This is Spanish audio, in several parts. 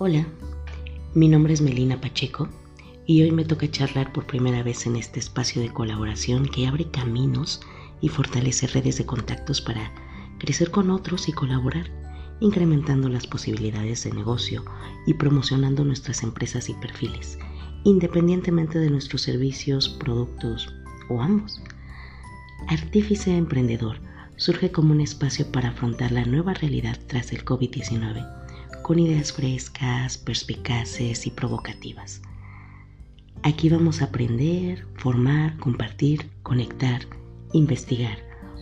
Hola, mi nombre es Melina Pacheco y hoy me toca charlar por primera vez en este espacio de colaboración que abre caminos y fortalece redes de contactos para crecer con otros y colaborar, incrementando las posibilidades de negocio y promocionando nuestras empresas y perfiles, independientemente de nuestros servicios, productos o ambos. Artífice Emprendedor surge como un espacio para afrontar la nueva realidad tras el COVID-19, con ideas frescas, perspicaces y provocativas. Aquí vamos a aprender, formar, compartir, conectar, investigar,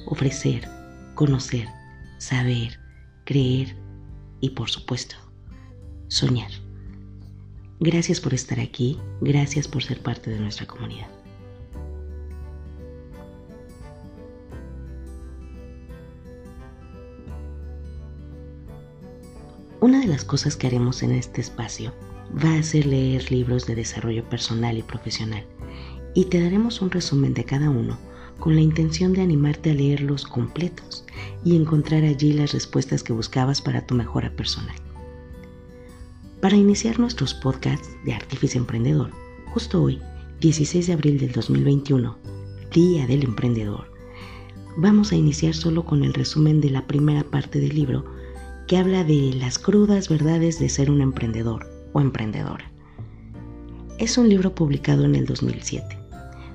ofrecer, conocer, saber, creer y por supuesto, soñar. Gracias por estar aquí, gracias por ser parte de nuestra comunidad. Una de las cosas que haremos en este espacio va a ser leer libros de desarrollo personal y profesional y te daremos un resumen de cada uno con la intención de animarte a leerlos completos y encontrar allí las respuestas que buscabas para tu mejora personal. Para iniciar nuestros podcasts de Artífice Emprendedor, justo hoy, 16 de abril del 2021, Día del Emprendedor, vamos a iniciar solo con el resumen de la primera parte del libro que habla de las crudas verdades de ser un emprendedor o emprendedora. Es un libro publicado en el 2007.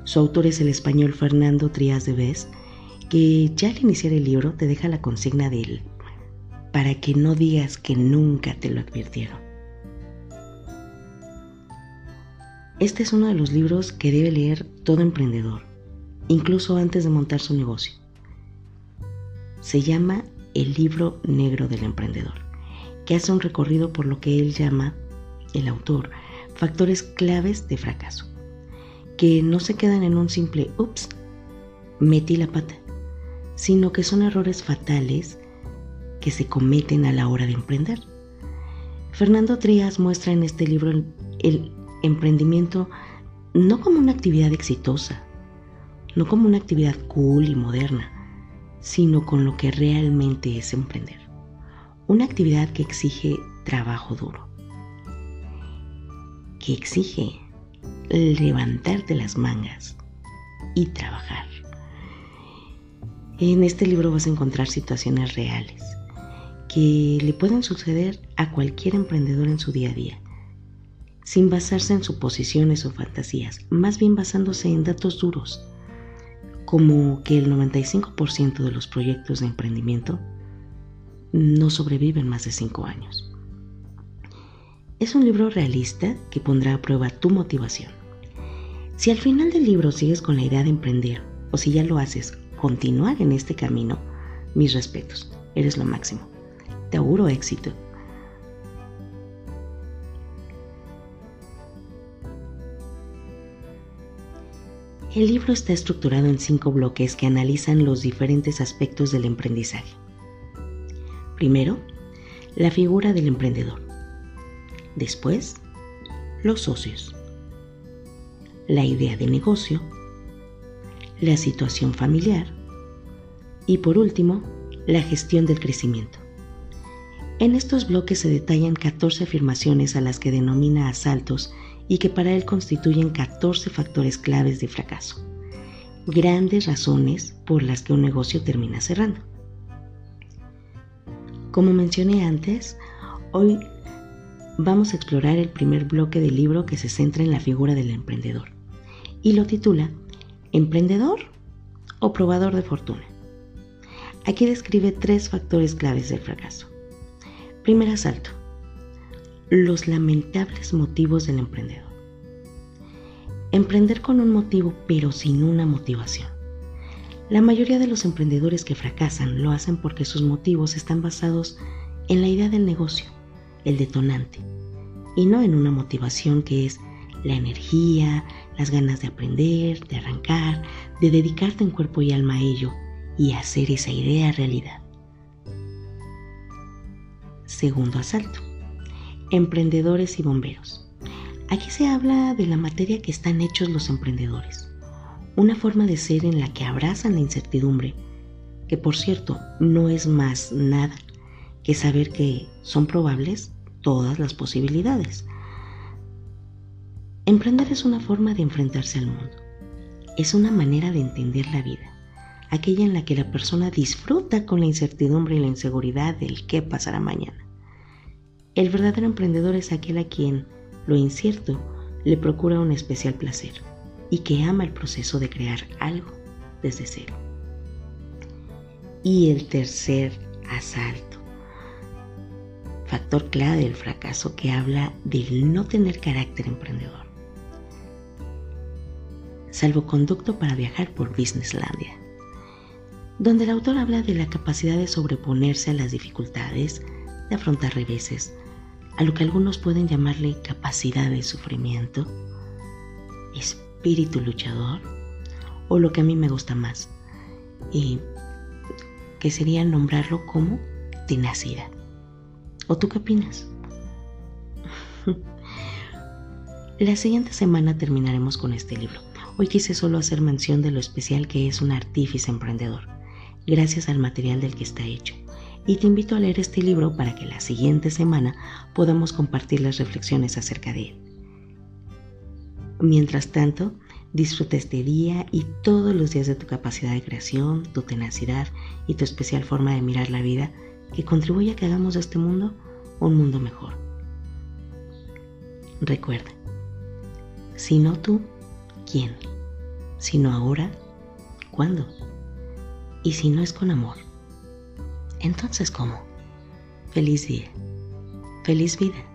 Su autor es el español Fernando Trías de Bes, que ya al iniciar el libro te deja la consigna de él, para que no digas que nunca te lo advirtieron. Este es uno de los libros que debe leer todo emprendedor, incluso antes de montar su negocio. Se llama el libro negro del emprendedor, que hace un recorrido por lo que él llama, el autor, factores claves de fracaso, que no se quedan en un simple ups, metí la pata, sino que son errores fatales que se cometen a la hora de emprender. Fernando Trías muestra en este libro el, el emprendimiento no como una actividad exitosa, no como una actividad cool y moderna, sino con lo que realmente es emprender. Una actividad que exige trabajo duro, que exige levantarte las mangas y trabajar. En este libro vas a encontrar situaciones reales que le pueden suceder a cualquier emprendedor en su día a día, sin basarse en suposiciones o fantasías, más bien basándose en datos duros como que el 95% de los proyectos de emprendimiento no sobreviven más de 5 años. Es un libro realista que pondrá a prueba tu motivación. Si al final del libro sigues con la idea de emprender o si ya lo haces, continuar en este camino, mis respetos, eres lo máximo. Te auguro éxito El libro está estructurado en cinco bloques que analizan los diferentes aspectos del emprendizaje. Primero, la figura del emprendedor. Después, los socios. La idea de negocio. La situación familiar. Y por último, la gestión del crecimiento. En estos bloques se detallan 14 afirmaciones a las que denomina asaltos y que para él constituyen 14 factores claves de fracaso, grandes razones por las que un negocio termina cerrando. Como mencioné antes, hoy vamos a explorar el primer bloque del libro que se centra en la figura del emprendedor y lo titula ¿Emprendedor o probador de fortuna? Aquí describe tres factores claves del fracaso. Primer asalto los lamentables motivos del emprendedor. Emprender con un motivo pero sin una motivación. La mayoría de los emprendedores que fracasan lo hacen porque sus motivos están basados en la idea del negocio, el detonante, y no en una motivación que es la energía, las ganas de aprender, de arrancar, de dedicarte en cuerpo y alma a ello y hacer esa idea realidad. Segundo asalto emprendedores y bomberos. Aquí se habla de la materia que están hechos los emprendedores, una forma de ser en la que abrazan la incertidumbre, que por cierto no es más nada que saber que son probables todas las posibilidades. Emprender es una forma de enfrentarse al mundo. Es una manera de entender la vida, aquella en la que la persona disfruta con la incertidumbre y la inseguridad del qué pasará mañana. El verdadero emprendedor es aquel a quien lo incierto le procura un especial placer y que ama el proceso de crear algo desde cero. Y el tercer asalto, factor clave del fracaso que habla del no tener carácter emprendedor. Salvoconducto para viajar por Businesslandia, donde el autor habla de la capacidad de sobreponerse a las dificultades, de afrontar reveses, a lo que algunos pueden llamarle capacidad de sufrimiento, espíritu luchador, o lo que a mí me gusta más, y que sería nombrarlo como tenacidad. ¿O tú qué opinas? La siguiente semana terminaremos con este libro. Hoy quise solo hacer mención de lo especial que es un artífice emprendedor, gracias al material del que está hecho. Y te invito a leer este libro para que la siguiente semana podamos compartir las reflexiones acerca de él. Mientras tanto, Disfruta este día y todos los días de tu capacidad de creación, tu tenacidad y tu especial forma de mirar la vida que contribuye a que hagamos de este mundo un mundo mejor. Recuerda, si no tú, ¿quién? Si no ahora, ¿cuándo? Y si no es con amor, entonces ¿cómo? Feliz día, feliz vida.